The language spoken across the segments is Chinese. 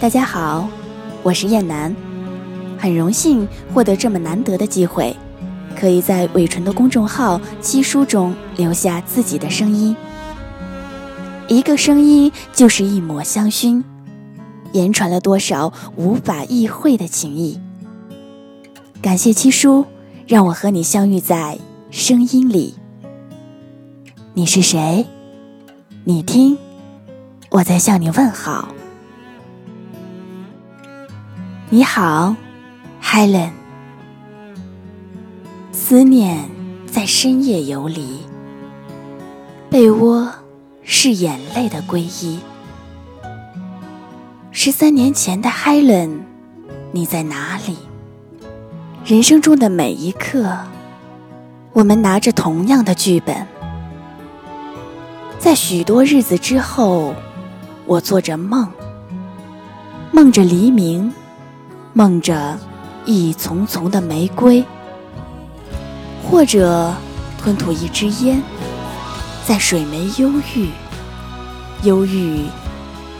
大家好，我是燕南，很荣幸获得这么难得的机会，可以在伟纯的公众号《七书》中留下自己的声音。一个声音就是一抹香薰，言传了多少无法意会的情谊。感谢七叔，让我和你相遇在声音里。你是谁？你听，我在向你问好。你好，Helen。思念在深夜游离，被窝是眼泪的皈依。十三年前的 Helen，你在哪里？人生中的每一刻，我们拿着同样的剧本。在许多日子之后，我做着梦，梦着黎明。梦着一丛丛的玫瑰，或者吞吐一支烟，在水湄忧郁，忧郁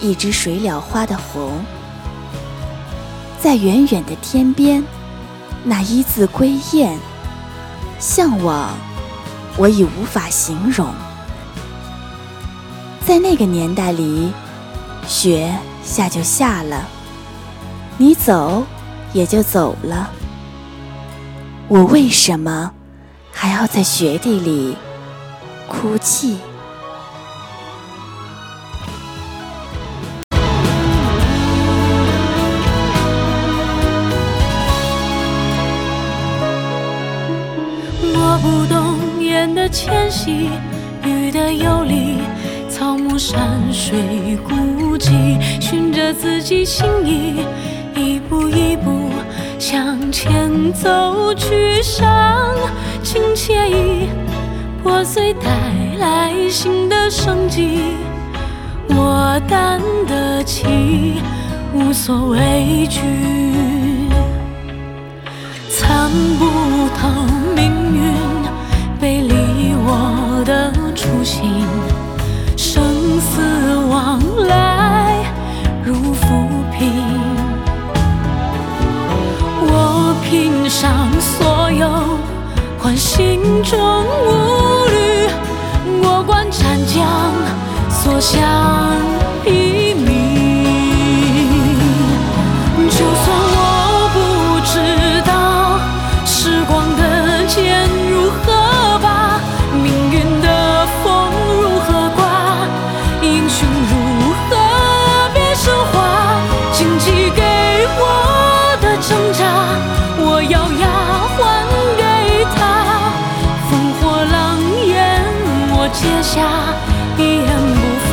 一只水鸟花的红，在远远的天边，那一字归雁，向往我已无法形容。在那个年代里，雪下就下了。你走，也就走了。我为什么还要在雪地里哭泣？我不懂雁的迁徙，鱼的游离，草木山水孤寂，寻着自己心意。一步一步向前走去，上情惬意，破碎带来新的生机。我担得起，无所畏惧，参不透命运背离我的初心，生死往来心中无虑，过关斩将，所向披结下一言不发。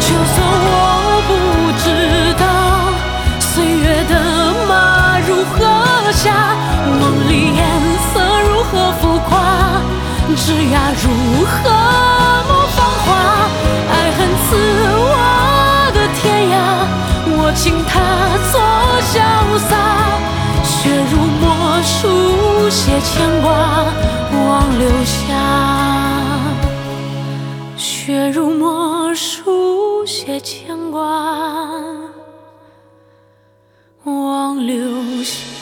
就算我不知道岁月的马如何下，梦里颜色如何浮夸，枝桠如何梦芳华，爱恨刺我的天涯，我请他做。潇洒，血如墨书写牵挂望留下血如墨书写牵挂望留下